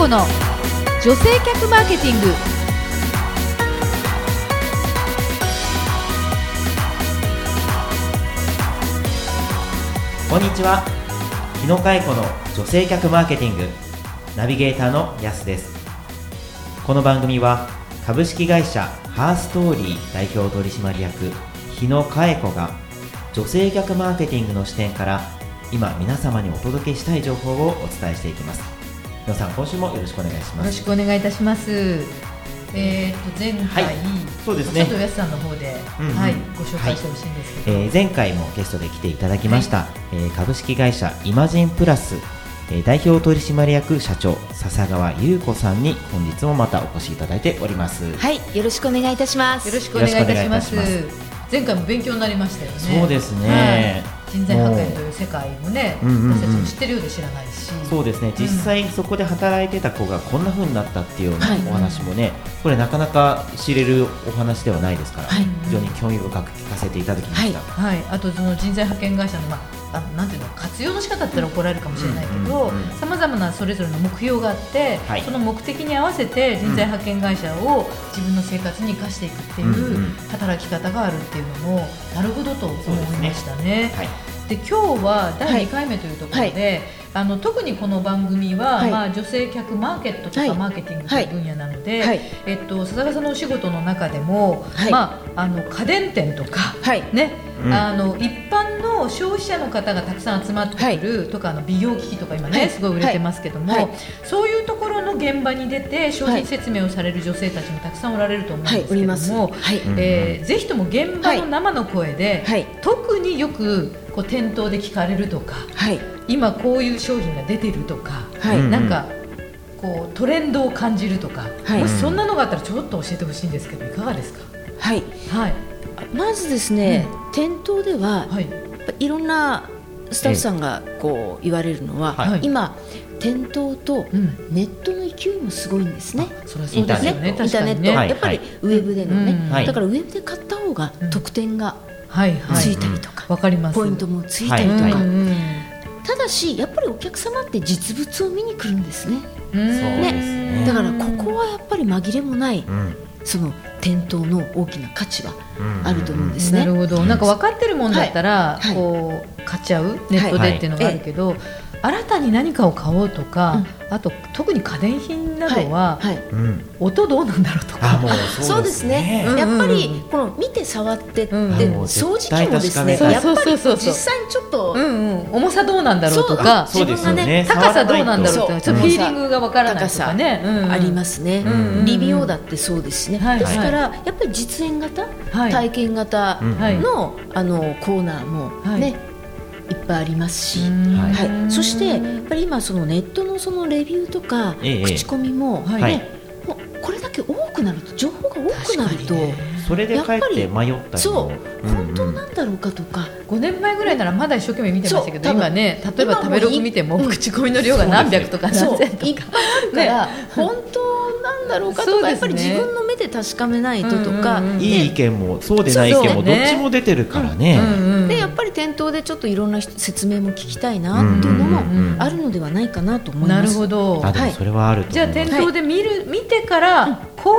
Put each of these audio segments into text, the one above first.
子の女性客マーケティング。こんにちは。日野佳子の女性客マーケティング。ナビゲーターのやすです。この番組は株式会社ハーストーリー代表取締役日野佳子が女性客マーケティングの視点から今皆様にお届けしたい情報をお伝えしていきます。野さん今週もよろしくお願いします。よろしくお願いいたします。えー、と前回、はい。そうですね。ちょっと安さんの方で、うんうん。はい、ご紹介してほしいんですけど、えー前回もゲストで来ていただきました、えー株式会社イマジンプラス、えー代表取締役社長笹川優子さんに本日もまたお越しいただいております、はい、よろしくお願いいたします。よろしくお願いいたします。前回も勉強になりましたよね。そうですね。はい人材派遣という世界もね私たちも知ってるようで知らないし。そうですね。実際そこで働いてた子がこんな風になったっていうようなはいお話もね、これなかなか知れるお話ではないですから、はい。非常に興味深く聞かせていただきました、はい、あとその人材派遣会社の、まあ、あなんていうの活用の仕方って言ったら怒られるかもしれないけどうんうんうんさまざまなそれぞれの目標があって、はいその目的に合わせて人材派遣会社を自分の生活に生かしていくってうんういうん働き方があるっていうのもなるほどと思いましたね。はいで今日は第2回目というところで、あの特にこの番組は、はい。まあ、女性客マーケットとはい。かマーケティングという分野なので、はい。えっと、笹川さんのお仕事の中でも、はい。まあ、あの家電店とか、はい。ねうん。あの一般の消費者の方がたくさん集まってくる、とかあの美容機器とか今ね、はい。すごい売れてますけども、はい。そういうところの現場に出て商品説明をされる女性たちもたくさんおられると思うんはいですけども、はい。えーぜひとも現場の生の声で、はい。特によくこう店頭で聞かれるとかはい。今こういう商品が出てるとか、はい。うんなんかこうトレンドを感じるとか、はい。もしそんなのがあったらちょっと教えてほしいんですけどいかがですか？はい。はい。まずですね、店頭では、はい。やっぱいろんなスタッフさんがこう言われるのは、はい。今店頭とうん。ネットの勢いもすごいんですね。それはそうですよね。インターネット、にね。はいやっぱりウェブでのね、うん。はいだからウェブで買った方がうん得点がはいはいついたりとか、わかります。ポイントもついたりとか、はいうんうん。ただしやっぱりお客様って実物を見に来るんですね。うん。そうですね。だからここはやっぱり紛れもないうん。その店頭の大きな価値はうん。あると思うんですね。なるほど、なんか分かってるもんだったら、はい。こう買っちゃうネットでっていうのがあるけど、新たに何かを買おうとか、あと特に家電品などは、はいうん。音どうなんだろうとか。あもうそうですね、うん。やっぱりうんこの見て触ってって、掃除機もですねやっぱりそうそうそうそう。実際にちょっと、うんうん、重さどうなんだろうとかそうですよね。高さどうなんだろうとかそう。ちょっとフィーリングがわからないとかね、うんうん。ありますね、うんリビオだってそうですしね、はいですからやっぱり実演型、はい。体験型うんはい。の,、あのコーナーもはい。ね、い、っぱいありますし、うん。はい。はい、そしてやっぱり今そのネットのそのレビューとか、ええ。口コミも、はい。ねもうこれだけ多くなると情報が多くなると、それでかえって迷ったりそうも本当なんだろうかとか、5年前ぐらいならまだ一生懸命見てましたけど今ね例えば食べログ見ても口コミの量が何百とか何千といっぱいあるから、本当なんだろうかとか、そうですね。やっぱり自分の目で確かめないととか、うんうんうんいい意見もそうでない意見もどっちも出てるからね。うんうんでやっぱり店頭でちょっといろんな説明も聞きたいなっていうのもあるのではないかなと思いなます。るほど。あそれはあるとじゃあ思います。店頭で見る、見てから購入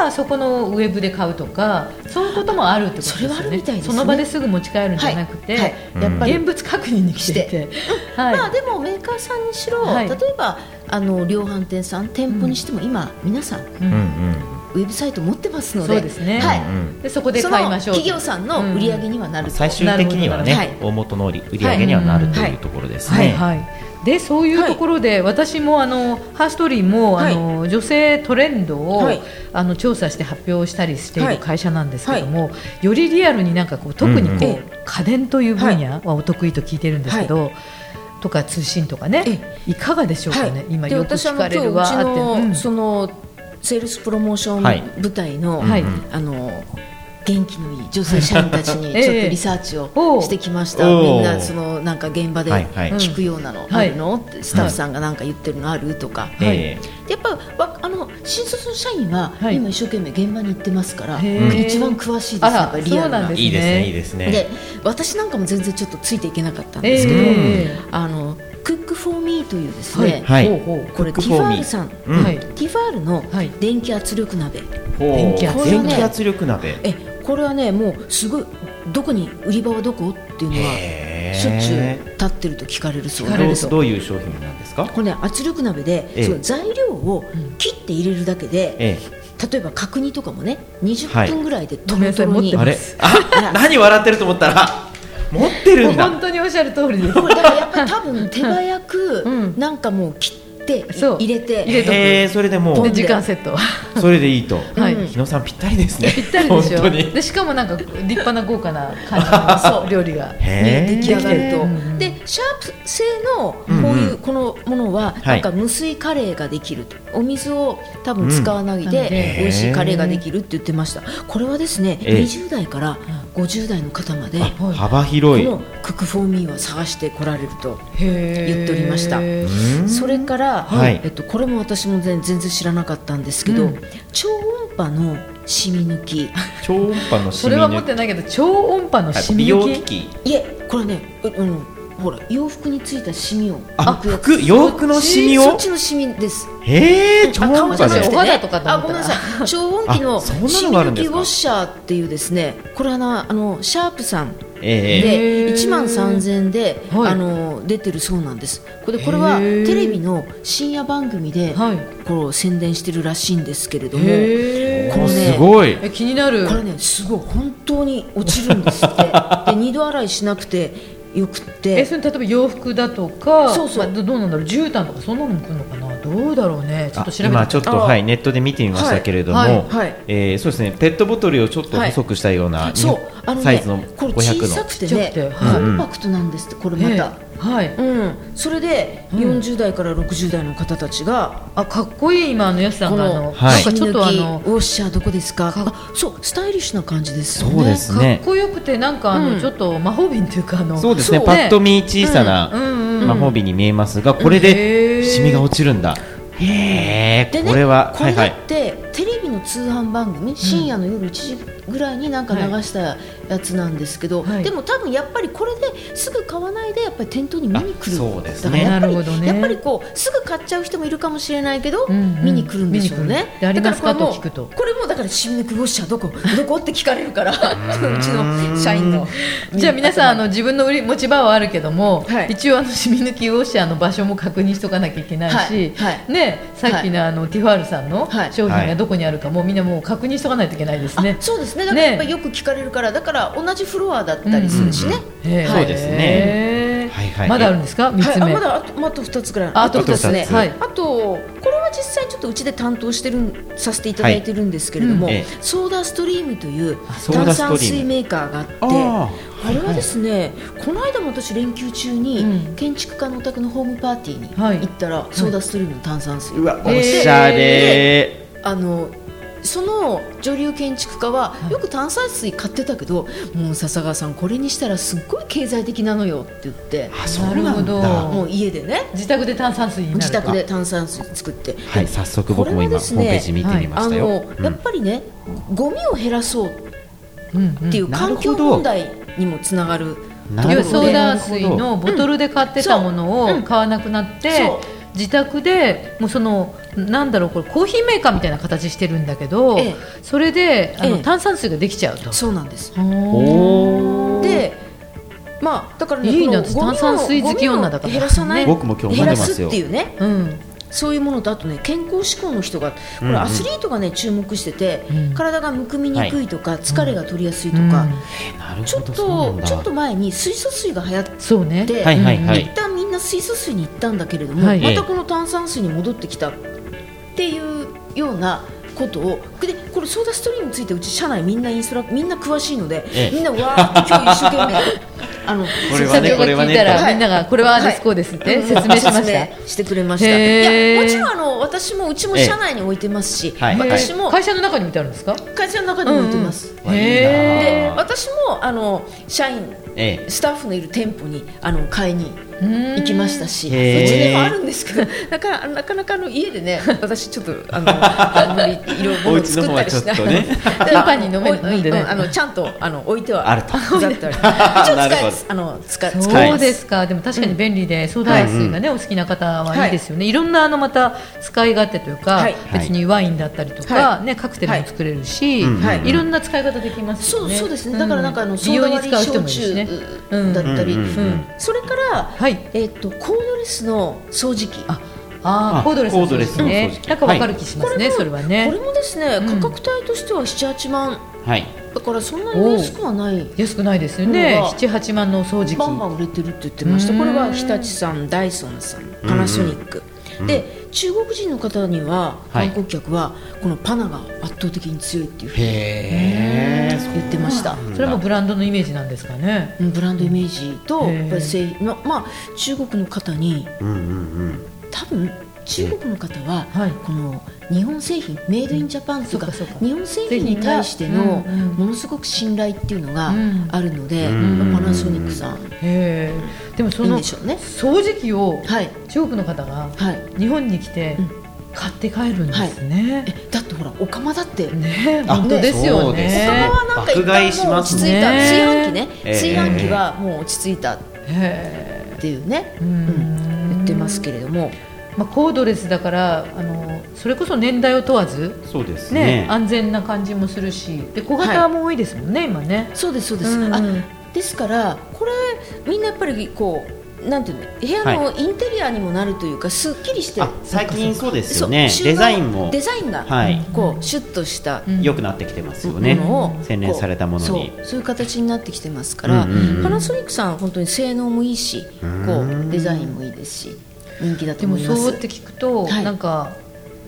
はそこのウェブで買うとかそういうこともあるってことですよね。それはあるみたいですね。その場ですぐ持ち帰るんじゃなくて、はい。はいうん。やっぱり現物確認に来てて、はい。まあでもメーカーさんにしろ、はい。例えばあの量販店さん店舗にしても今、皆さんううんんうん。ウェブサイト持ってますのでそうですね。はい。うんでそこで買いましょうと。企業さんの売り上げにはなると、最終的にはね、はい。大元の売り売り上げにはなるというところですね。はい。はい。でそういうところで、私もあのハーストーリーも、はい。あの女性トレンドを、はい。あの調査して発表したりしていはい。る会社なんですけども、よりリアルになんかこう特にこう、うんうん。家電という分野はお得意と聞いてるんですけど、とか通信とかね。いかがでしょうかね、今でよく聞かれるわって、うん。そのセールスプロモーショはい。ン部隊の、はい。あの元気のいい女性社員たちにえ えちょっとリサーチをしてきました、おう。みんなそのなんか現場ではいはい。聞くようなのはい。あるの、ってスタッフさんがなんか言ってるのある？とか、えでやっぱわあの新卒の社員ははい。今一生懸命現場に行ってますから、へえ。一番詳しいです。あらやっぱりリアルな。そうなんですえいいですねいいですね。で私なんかも全然ちょっとついていけなかったんですけど、えあのクックフォーミーというですね、はい。ほうほう。これティファールさん、うんはい。ティファールのはい。電気圧力鍋、ほう。電気圧力電気圧力鍋。えこれはねもうすごいどこに売り場はどこっていうのはしょっちゅう立ってると聞かれるそうですどうどういう商品なんですか？これね圧力鍋で、ええ。その材料を切って入れるだけで、え例えば角煮とかもねはい。20分ぐらいでトロトロに、えあれ持ってます。あ何笑ってると思ったら持ってるんだ。本当におっしゃる通りです。これだからやっぱり多分手早く、うん。なんかもう切ってそう。入れて。入れとく。へーそれでもう。で。時間セット。それでいいと。日野さんぴったりですね。ぴったりでしょ。でしかもなんか立派な豪華な感じのそう。料理が。出来上がると、うんでシャープ製のこういうこのものははい。なんか無水カレーができると、お水を多分使わないうん。でうん美味しいカレーができるって言ってました。これはですねええ。20代から50代の方まで幅広い。このクックフォーミーは探してこられると言言っておりました。うん。それから、はい。えっと、これも私も全全然知らなかったんですけど、うん。超音波の染み抜き。超音波の それは持っ染み抜てないけど超音波のき染み美容抜機き器。いえこれねううんほら洋服についたシミをあ服？洋服のシミを？そっちのシミです。へえ超あ音波でね。お肌とかあごめんなさい。超音機のシミ抜きウォッシャーっていうですねこれはなあのシャープさんえーで1万3000円で、はい。あの出てるそうなんです。これこれはテレビの深夜番組で、はい。こう宣伝してるらしいんですけれどもへこれねすごい。え気になる。これねすごい本当に落ちるんですって。で二度洗いしなくてよくって。えそれ例えば洋服だとかそうそう。まあどどうなんだろう絨毯とかそんなのも来るのかな？どうだろうね。ちょっと調べて今ちょっとあはいネットで見てみましたけれども、はいはいえーそうですねペットボトルをちょっと細くしたような、そうあのねサイズのこれ小500の。さくてねはいコンパクトなんですってこれまた、ええはい。うん、それでうん。40代から60代の方たちが、あかっこいい今あのやすさんこがあののはいなんかちょっとあのきウォッシャーどこですか？かあそうスタイリッシュな感じですよそうねですね。かっこよくてなんかあの、うん。ちょっと魔法瓶っていうかあのそうですね。そう。パッと見小さなうん。うん魔法瓶に見えますが、これへでー。シミが落ちるんだへえこれはこれだっはいはい。て、テレビの通販番組深夜の夜1時ぐらいになんか流したやつなんですけど、はい。でも多分やっぱりこれですぐ買わないでやっぱり店頭に見に来る。あそうですね。だからやっぱりなるほどね。やっぱりこうすぐ買っちゃう人もいるかもしれないけど、うんうん。見に来るんでしょうね。見に来る。でありますか？だらこれもと聞くと。これもだからシミ抜きウォッシャーどこ？どこって聞かれるからうちの社員の。じゃあ皆さんあの自分の売り持ち場はあるけども、はい。一応あの染み抜きウォッシャーの場所も確認しとかなきゃいけないし、はい。はいねさっきのあのティファールさんのはい。商品がどこにあるかもみんなもう確認しとかないといけないですね。あそうですね。だからやっぱりよく聞かれるからだから同じフロアだったりするしね、そうですねはいはい。まだあるんですか？三つ目、はい、あまだあとあと2つぐらい。ああとですねはい。あとこれは実際ちょっとうちで担当してるんさせていただいてるんですけれども、はい。うんえ。ソーダストリームという炭酸水メーカーがあってあこれはですね、この間も私連休中にうん。建築家のお宅のホームパーティーはい。に行ったら、ソーダストリームの炭酸水、うわえーおしゃれ。あのその女流建築家はよく炭酸水買ってたけど、もう笹川さんこれにしたらすっごい経済的なのよって言ってあそうなるほど。もう家でね。自宅で炭酸水自宅で炭酸水作って、はい。で早速僕も今ねホームページ見てみまあしたよ、のうん。やっぱりね、ゴミを減らそううんうん。っていう環境問題にもつながる要はなるほどソーダ水のボトルで買ってたものうん。を買わなくなって、そう自宅でもうそのなんだろうこれコーヒーメーカーみたいな形してるんだけど、ええ。それであの、ええ。炭酸水ができちゃうと。そうなんです。でまあだからねいいな炭酸水好き女だから。減らさない、僕も今日飲ん減らすでますよっていうね。うん。そういうものとあとね健康志向の人がこうんうん。れアスリートがね注目してて、うん。体がむくみにくいとか、疲れが取りやすいとうん。か、なるちょっとちょっと前に水素水が流行ってそうね。ではいはいはい。一旦水素水に行ったんだけれども、はいまたこの炭酸水に戻ってきたっていうようなことをでこれソーダストリームについてうち社内みんなインストラみんな詳しいので、ええみんなわーって今日一生懸命あのこれはね社長が聞いたら、みんながこれはあです、こうですってうん説明しました。してくれましたいやもちろんあの私もうちも社内に置いてますし、はい私も会社の中に置いてあるんですか？会社の中に置いてます、うんうんで私もあの社員スタッフのいる店舗にあの買いに行きましたし。うちへーにもあるんですけど なかなかなかあの家でね私ちょっとあの あんまりいろいろ作ったりしないねで。頻繁に飲め飲んでね。あのちゃんとあの置いてはあると。ざっとあるあの使使そうですか、でも確かに便利で、ソーダアイスがね、お好きな方はいいですよね、い、ろんなあのまた使い勝手というか、はい。別にワインだったりとか、はね、カクテルも作れるし、はいはい。いろんな使い方できますよね。そうそうですね。だからなんかあのソー美容にダ割り焼。酎うん。だったりそれからはい。えっとコードレスの掃除機。ああコードレスコードレスのね掃除機。なんかわかる気しますね、それはね。これもですねうん。価格帯としては78万。はい。だからそんなに安くはない。安くないですよね。七八万のお掃除機。バンバン売れてるって言ってました。うんこれは日立さんダイソンさんパナソニック、で中国人の方にははい。観光客はこのパナが圧倒的に強いっていうふうに言ってました、それもブランドのイメージなんですかね。うんブランドイメージとやっぱり製ままあ中国の方にうんうんうん。多分中国の方ははい。この日本製品メイドインジャパンとか日本製品に対してのものすごく信頼っていうのがうん。あるので、うん。パナソニックさん。でもそいいんのでしょうね。掃除機をはい。中国の方がはい。日本に来てうん。買って帰るんですね、えだってほらお釜だって。あね本当ですよね。ねお釜はなんか。一旦もうますね。落ち着いた。炊飯器ね。ええ。炊飯器はもう落ち着いたっへていうね。え、うん。言ってますけれどもまあ、コードレスだからあのそれこそ年代を問わず、そうですね。ね安全な感じもするしで小型も多いですもんね、今ね。そうですそうです、うんうん。あですからこれみんなやっぱりこうなんていうの部屋のインテリアにもなるというか、すっきりしてあ最近そうですよね。デザインもデザインが、はい。こうシュッとしたうん。良くなってきてますよもねのを洗練されたものに。そうそういう形になってきてますから、うんうんうん。パナソニックさんは本当に性能もいいしこうん。うデザインもいいですし人気だとでも思います。そうって聞くと、はい。なんか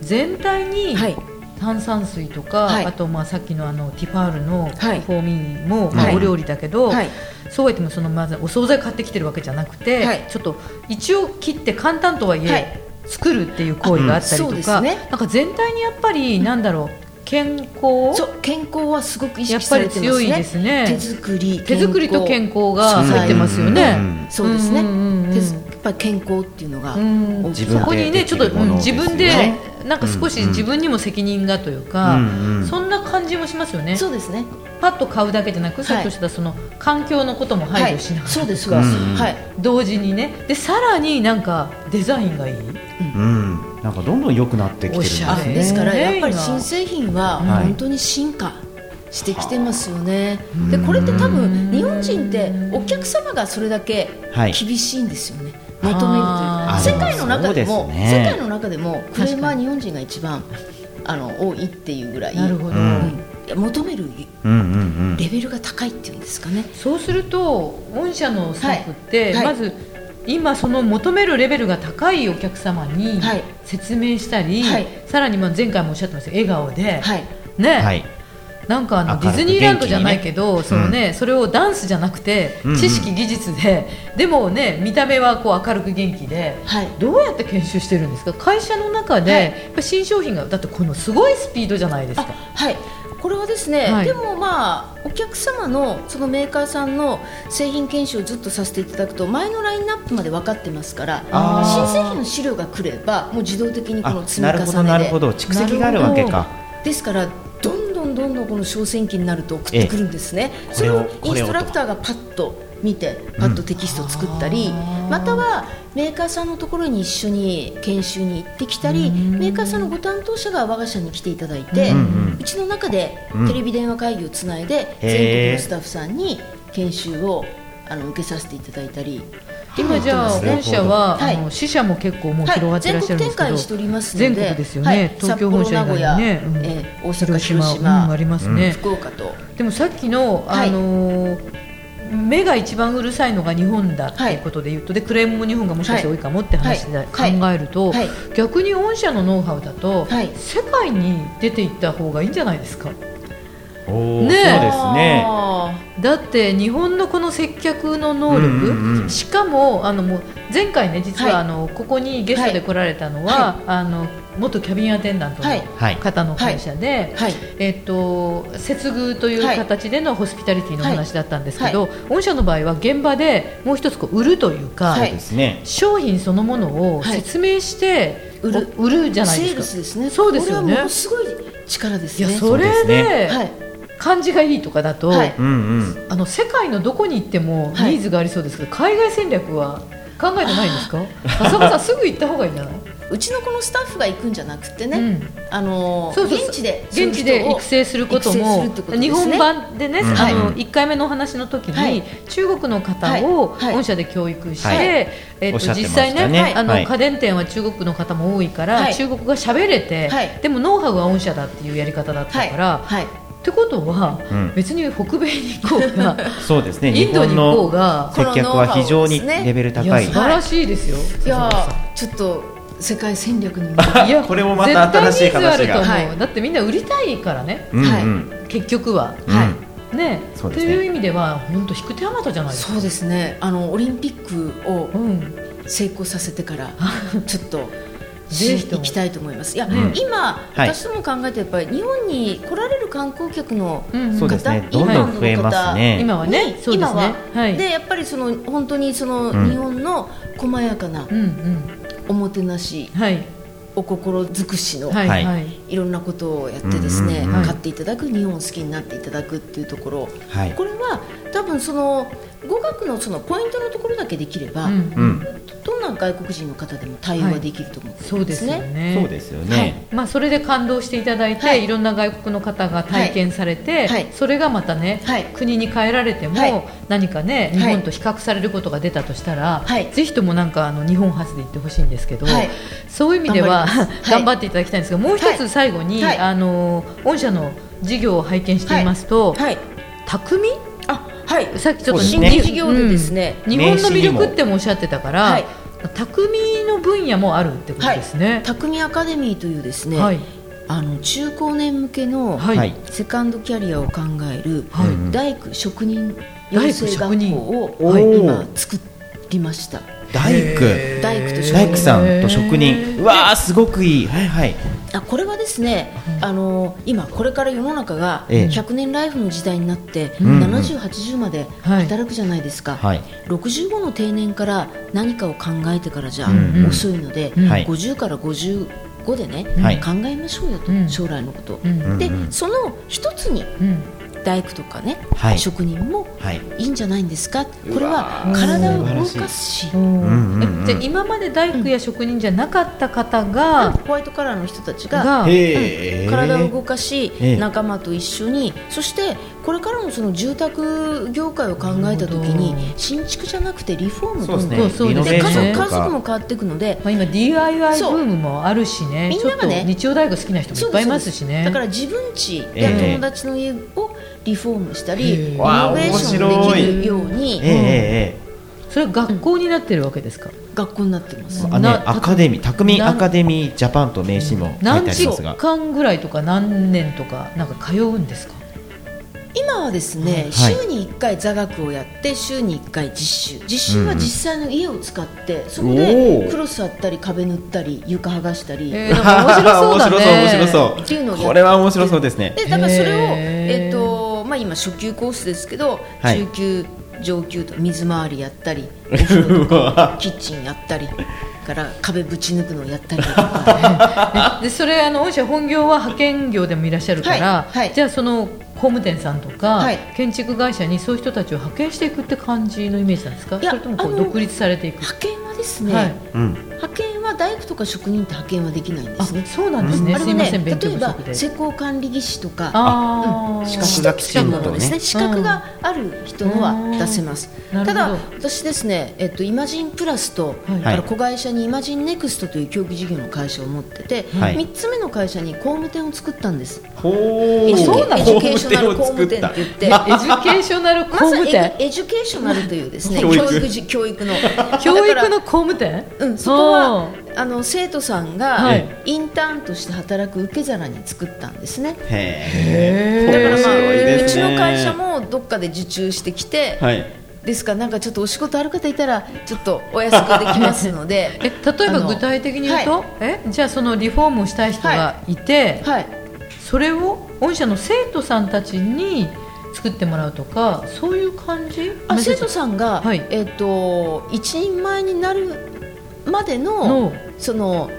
全体にはい。炭酸水とか、はい。あとまあさっきのあのティファールのはい。フォーミンも、まあ、はい。お料理だけど、はい。そうは言ってもそのまずお惣菜買ってきてるわけじゃなくて、はい。ちょっと一応切って簡単とはいえ、はい。作るっていう行為があったりとか、ですね。なんか全体にやっぱりなんだろう健康そう健康はすごく意識やっぱりされてますね。強いですね。手作り手作りと健康が入ってますよね。そうですね、っぱり健康っていうのが、うん。大き自分でそこにねちょっと、自分でなんか少し自分にも責任がというか、うんうん。そんな感じもしますよね。そうですね。パッと買うだけじゃなく、ちょっとしたその環境のことも配慮しながら、そうですとかそうです、うんはい。同時にね。でさらになんかデザインがいい？うん。なんかどんどん良くなってきてるんですね。ですからね。やっぱり新製品ははい。本当に進化してきてますよね、でこれって多分日本人ってお客様がそれだけはい。厳しいんですよね、求めるという世界の中でも世界の中でもクレーマー日本人が一番あの多いっていうぐらいなるほど、うんうん。求めるうんうんうん。レベルが高いっていうんですかね。そうすると御社のスタッフって、はい。はい。まず今その求めるレベルが高いお客様にはい。説明したり、はい。さらにまあ前回もおっしゃってました笑顔で、はい。ね、はいなんかあのディズニーランドじゃないけど、ねそのね、それをダンスじゃなくて、うんうん。知識技術ででもね見た目はこう明るく元気で、はい。どうやって研修してるんですか？会社の中で、はい。やっぱ新商品がだってこのすごいスピードじゃないですあか。はい。これはですね、はい。でもまあお客様のそのメーカーさんの製品検証をずっとさせていただくと前のラインナップまで分かってますから新製品の資料が来ればもう自動的にこあの積みなるほどなるほ重ねでど。蓄積があるわけか。ですからどんどんこの小選機になると送ってくるんですね、えそれをインストラクターがパッと見てパッとテキストを作ったり、あー。またはメーカーさんのところに一緒に研修に行ってきたりうん。メーカーさんのご担当者が我が社に来ていただいて、ううんうん。ちの中でうん。テレビ電話会議をつないでへー。全国のスタッフさんに研修をあの受けさせていただいたり今じゃあ本社は、はい。あの支社も結構もう広がっていらっしゃるんですけど、全国展開しておりますので全国ですよねはい東京本社以外にね大阪広島うんありますね、福岡と。でもさっきの、はい。あのー目が一番うるさいのが日本だっていうことで言うと、でクレームも日本がもしかして多いかもって話で考はい。えると、はい。逆に御社のノウハウだと、はい。世界に出ていった方がいいんじゃないですか？そうですね。あだって日本のこの接客の能力、うんうんうん。しかもあのもう前回ね実は、はい。あのここにゲストで来られたのは、あの元キャビンアテンダントはい。の方の会社で、はい。えっと接遇というはい。形でのホスピタリティの話だったんですけど、は御社の場合は現場でもう一つこう売るというか、商品そのものをはい説明して、売るお売るじゃないセールですか。スですね。そうですよね。これはものすごい力ですね。いやそれそうでで、はい感じがいいとかだと、はい。あの世界のどこに行ってもはい。ニーズがありそうですけど、海外戦略は考えてないんですか？浅間さんすぐ行った方がいいんじゃない？うちのこのスタッフが行くんじゃなくてね、うん。あのーそうそうそう。現地で現地で育成することもね。日本版でね、うんあのはい1回目のお話の時に、はい。中国の方をはい。御社で教育して、はい。えっとおっしゃって実際ねねあの、はい。家電店は中国の方も多いから、はい。中国語が喋れて、はい。でもノウハウは御社だっていうやり方だったはい。から、はいってことは、うん。別に北米に行こうが そうですね。インドに行こう日が本の接客は非常にレベルい。や高い素晴らしいですよ。いや笹ーちょっと世界戦略に向けていやこれもまた新しい話がはい。だってみんな売りたいからね。うん。うん。はい結局は、うん。はい。ね。そうですね。という意味では本当引く手あまたじゃないですか。そうですね。あのオリンピックをうん。成功させてから ちょっとぜひ行きたいと思います。いや、ん。今、はい。私ども考えてやっぱり日本に来られる観光客のうんそうですね。方どんどん増えますね。今はねにそうですね。今は、はい。でやっぱりその本当にそのうん。日本の細やかなうんうん。おもてなし、はい。お心尽くしの、はいははい。い、いろんなことをやってですね、うんうんうん。買っていただく日本を好きになっていただくっていうところ。はい。これは多分その語学のそのポイントのところだけできれば、うん。うん。どんな外国人の方でも対応ができると思うですよね。そうですよはい。ねまあ、それで感動していただいて、はい。い、ろんな外国の方が体験されて、はい。それがまたね、はい。国に帰られても、はい。何かねい。日本と比較されることが出たとしたら、はい。ぜひともなんかあの日本初で行ってほしいんですけど、はい。そういう意味では頑張っていただきたいんですが、もう一つ最後に、はい。あの御社の事業を拝見していますと、はい。匠あはい。さっきちょっと新規事業でですねうん。日本の魅力ってもおっしゃってたから、はい。匠の分野もあるってことですね。匠アカデミーというですね、はい。あの中高年向けのはい。はいセカンドキャリアを考えるはい。うん大工職人養成学校をはい今作りました大工。大工と職人。大工さんと職人。うわーすごくいい。はいはい。あこれはですね、あの今これから世の中がええ。100年ライフの時代になって、うん70、80まではい。働くじゃないですか、はい。65の定年から何かを考えてからじゃうんうん。遅いので、うん。はい。50から55でね、はい。考えましょうよと、うん。将来のこと、うんうん。でその一つにうん大工とかね、はい。職人もはい。いいんじゃないんですか？これは体を動かすし。今まで大工や職人じゃなかった方が、ホワイトカラーの人たちががへー。体を動かし、ええ仲間と一緒にそしてこれからのその住宅業界を考えた時に新築じゃなくてリフォームそうですね。どんどんそ家族家族も変わっていくのでまあ、今 DIY ブームもあるしね。みんながね日曜大工好きな人もいっぱいいますしね。だから自分家ええ。で友達の家をリフォームしたり、リノベーションできるように。ええええそれは学校になってるわけですか、学校になってます、あねなアカデミー匠なアカデミージャパンと名刺も書いてあ何時りますが。間ぐらいとか何年とかなんか通うんですか？今はですね、はい。週に1回座学をやって週に1回実習。実習は実際の家を使って、そこおでー。クロス貼ったり壁塗ったり床剥がしたり、えー面白そうだね。面白そう面っていうのをこれは面白そうですね。でだからそれを、えっとまあ、今初級コースですけど、はい。中級上級と水回りやったり お風呂とかキッチンやったりから壁ぶち抜くのをやったりとか。でそれあの御社本業は派遣業でもいらっしゃるから、はいはい。じゃあその工務店さんとか、はい。建築会社にそういう人たちを派遣していくって感じのイメージなんですか？いやそれともこう独立されていく派遣はですね、はい。うん。派遣は大工とか職人って派遣はできないんであすね。そうなんですね、あれはねすいません勉強例えば施工管理技師とかあー。資格が資格ですね。資格がある人のは出せます、うん。ただ私ですね、えっと、イマジンプラスと、はい。あの子会社にイマジンネクストという競技事業の会社を持ってて、はい。3つ目の会社に工務店を作ったんです。ほ eduそうなの？ケ educational 工務店って。言って educational 工まさに務店 educational というですね教育。教育じ教育の。教育の工務店？うん、そこはああの生徒さんが、はい。インターンとして働く受け皿に作ったんですね。へだからまあ、ね。うちの会社もどっかで受注してきて、はい。ですからなんかちょっとお仕事ある方いたらちょっとお安くできますので え例えば具体的に言うと、はえじゃあそのリフォームをしたい人がい。て、はい。それを御社の生徒さんたちに作ってもらうとかそういう感じ？あ生徒さんが、はい。えっ、と一人前になるまでのの。その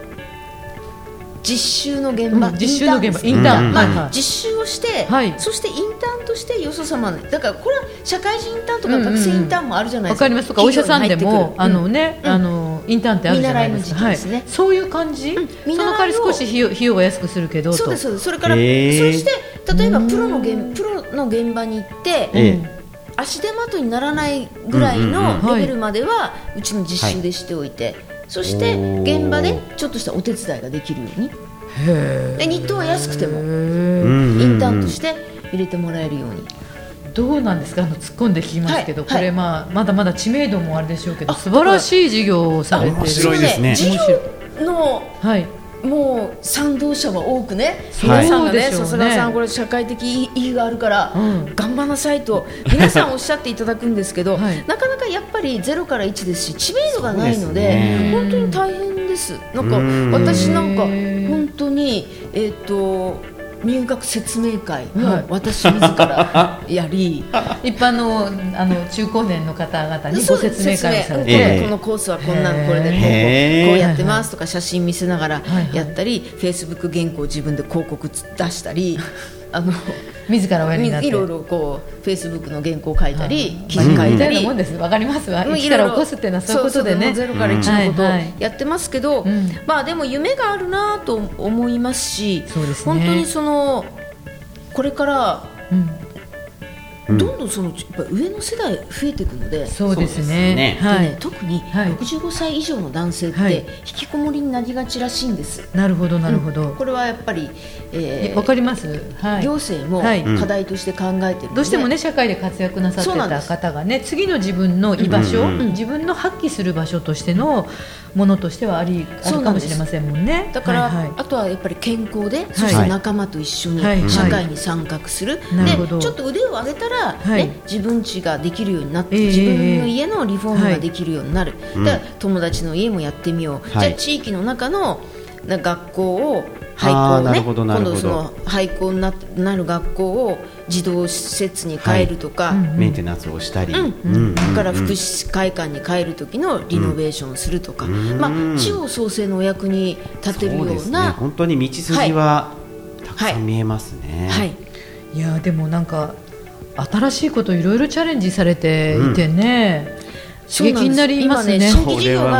実習の現場、うん実習の現場インターンですインターン。はいまあ、実習をして、はい。そしてインターンとしてよそ様にだからこれは社会人インターンとか学生インターンもあるじゃないですか、わかります。とかお医者さんでも、あのね、うん。あのインターンってあるじゃないですか。見習いの時期ですね。はい、そういう感じ、うん。その代わり少し費用費用が安くするけどと。そうですそうです。それから、そして例えばプロの現プロの現場に行って、え足手まといにならないぐらいうんうんのうん。レベルまではうちの実習でしておいて、そして現場でちょっとしたお手伝いができるように。へで日当は安くてもインターンとして入れてもらえるように。どうなんですか？あの突っ込んで聞きますけど、はいはい。これ、まあ、まだまだ知名度もあれでしょうけどあ素晴らしい事業をされてる。面白いですね。事業のはいもう賛同者は多くね、そう皆さんがね、さすがさん、これ、社会的意義があるから、うん。頑張らなさいと、皆さんおっしゃっていただくんですけど、はい。なかなかやっぱりゼロから1ですし、知名度がないので、で本当に大変です、なんかうん。私なんか、本当に、えっと入学説明会はい。も私自ら やり、一般のあの中高年の方々にご説明会をされうんて、ええこのコースはこんなのこれでこうこうへー。こうやってますとか写真見せながらはいはい。やったり、フェイスブック原稿を自分で広告つ出したりあの自らおやりになって。いろいろこうフェイスブックの原稿を書いたり記まあ事書いたり。みたいなもんです。わかりますわ。うん一から起こすっていうのはそういうことでね。ゼロから一のことをうんはいはい。やってますけど、うん。まあでも夢があるなと思いますしそうですね。本当にそのこれからうんうんどんどんそのやっぱ上の世代増えていくので。そうですね。ね。はい。特にはい。65歳以上の男性っはい。て引きこもりになりがちらしいんです。なるほどなるほど、これはやっぱり、えーえわかります？はい。行政もはい。課題として考えてるので、どうしてもね社会で活躍なさってた方がね次の自分の居場所、うんうん自分の発揮する場所としてのものとしてはありあるかもしれませんもんね。だから、はいはい。あとはやっぱり健康で、そして仲間と一緒にはい。社会に参画する、なるほど。でちょっと腕を上げたら、はい。ね、自分家ができるようになって、ええ自分の家のリフォームができるようになる、うん。だから友達の家もやってみよう、はい。じゃあ地域の中のな学校を廃校をねあーなるほどなるほど。今度その廃校にななる学校を児童施設に変えるとか、はいうん。メンテナンスをしたり、うん。うんだから福祉会館に帰る時のリノベーションするとか、うん。まあ、地方創生のお役に立てるような、本当に道筋はたくさん見えますね、はい、い。やでもなんか新しいこといろいろチャレンジされていてね、刺激になりますね。今ね新規事業が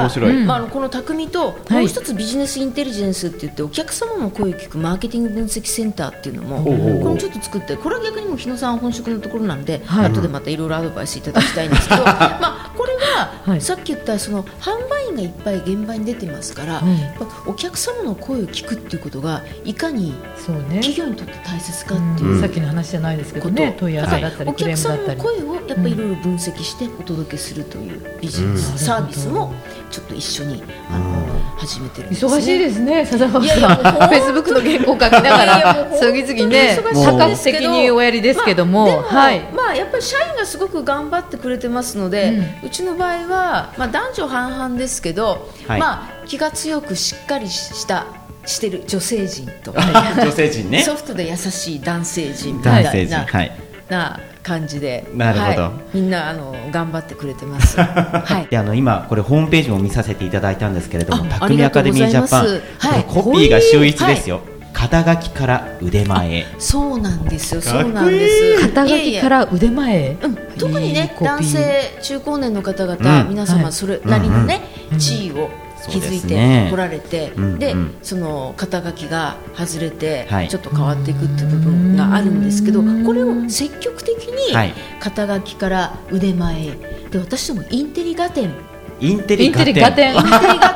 まあ、この匠とはい。もう一つビジネスインテリジェンスって言ってお客様の声を聞くマーケティング分析センターっていうのもこれもちょっと作ってこれは逆にもう日野さん本職のところなんで、はい。後でまたいろいろアドバイスいただきたいんですけど まあは、はい。さっき言ったその販売員がいっぱい現場に出てますから、うんやっぱお客様の声を聞くっていうことがいかに企業にとって大切かっていううん。さっきの話じゃないですけどね問い合わせだったりおクレ客さんのームだったり。声をやっぱりいろいろ分析してお届けするというビジネス、うん。サービスもちょっと一緒にあの、うん始めてるんです、ね、忙しいですね、笹川さん。フェイスブックの原稿書きながら次々ね多角的におやりですけども、まあでもはい。まあやっぱり社員がすごく頑張ってくれてますので、うちの場合は、まあ、男女半々ですけど、はい。まあ、気が強くしっかりしたしてる女性陣と、女性陣ね。ソフトで優しい男性陣みたいな。はい。な感じで。なるほど。はい。みんなあの頑張ってくれてます。はい。であの今これホームページも見させていただいたんですけれどもあ匠アカデミージャパン、はい。コピーが秀逸ですよ、肩書きから腕前へ。そうなんですよ、そうなんです。肩書きから腕前へ。うん、特にね男性中高年の方々、うん。皆はい。様それなりのね、うん。地位を築いそうですてねこられて、うんで、うん。その肩書きが外れて、はい。ちょっと変わっていくっていう部分があるんですけどこれを積極的にはい。肩書きから腕前。へで私どもインテリガテン。インテリガテン。インテリガ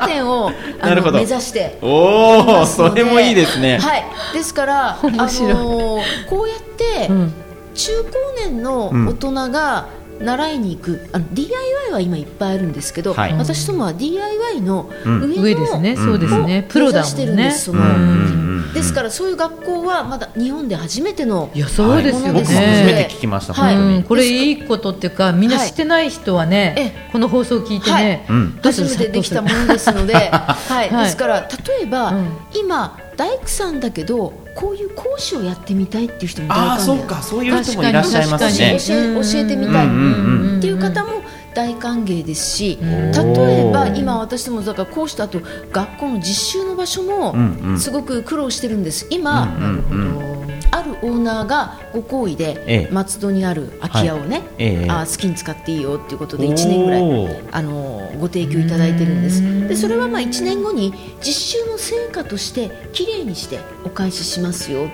テン。を あなるほど。の目指して。おおそれもいいですね、はい、ですから、あのこうやって、うん。中高年の大人が習いに行く、あの DIY は今いっぱいあるんですけど、はい。私どもは DIY のうん上の、上ですね、うん。そうですね、プロだもんね。目指してるんですその。うんうんうんですからそういう学校はまだ日本で初めてのいやそうですよね、初めて聞きました、はい。これいいことっていうかみんな知ってない人はね、はいこの放送を聞いてね、初めてできたものですので、はい。はい。ですから例えば、うん。今大工さんだけどこういう講師をやってみたいっていう人も大ああそうか。そういう人もいらっしゃいます確かねに。教え教えてみたい。っていう方も大歓迎ですし、うん例えば今私どもだから講師だと学校の実習の場所もすごく苦労してるんです。今、うんうんうんあるオーナーがご好意で、ええ。松戸にある空き家をね、ええ。あ好きに使っていいよっていうことで1年ぐらいあのご提供いただいてるんです。でそれはまあ1年後に実習の成果としてきれいにしてお返ししますよ。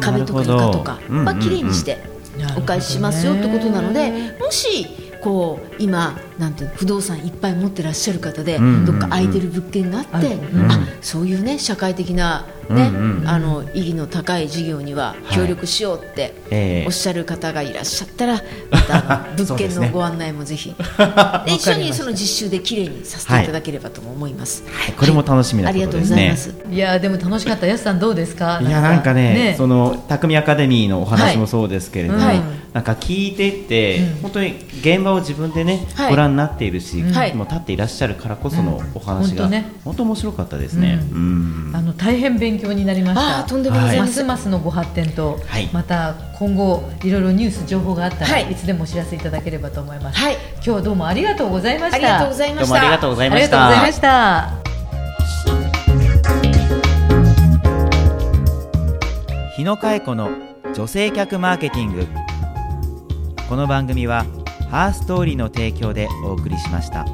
壁とか床とか、まあきれいにしてお返ししますよってことなのでもしこう今なんていうの不動産いっぱい持ってらっしゃる方で、うん。うんうんどっか空いてる物件があって、うん。あそういうね社会的なね、うん。うん。あの意義の高い事業には協力しようってええ。おっしゃる方がいらっしゃったら、また 物件のご案内もぜひ、で一緒にその実習できれいにさせていただければとも思います。はい。これも楽しみなありがこととですね。うございます。いやでも楽しかった。やすさんどうですか？いやなんか。ねそのの匠アカデミーのお話もそうですけれども、はい。なんか聞いてって、うん。本当に現場を自分でね、はい。ご覧になっているし、はい。もう立っていらっしゃるからこそのお話が、本当ね。本当面白かったですね。ううん。あの大変勉強になりました。とんでもございまますす。ますのご発展と、はい。また今後いろいろニュース情報があったら、はい。い、つでもお知らせいただければと思います、はい。今日はどうもありがとうございました。ありがとうございました。どうもありがとうございました。がとうございま。した。日野佳恵子の女性客マーケティング。この番組はアーストーリーの提供でお送りしました。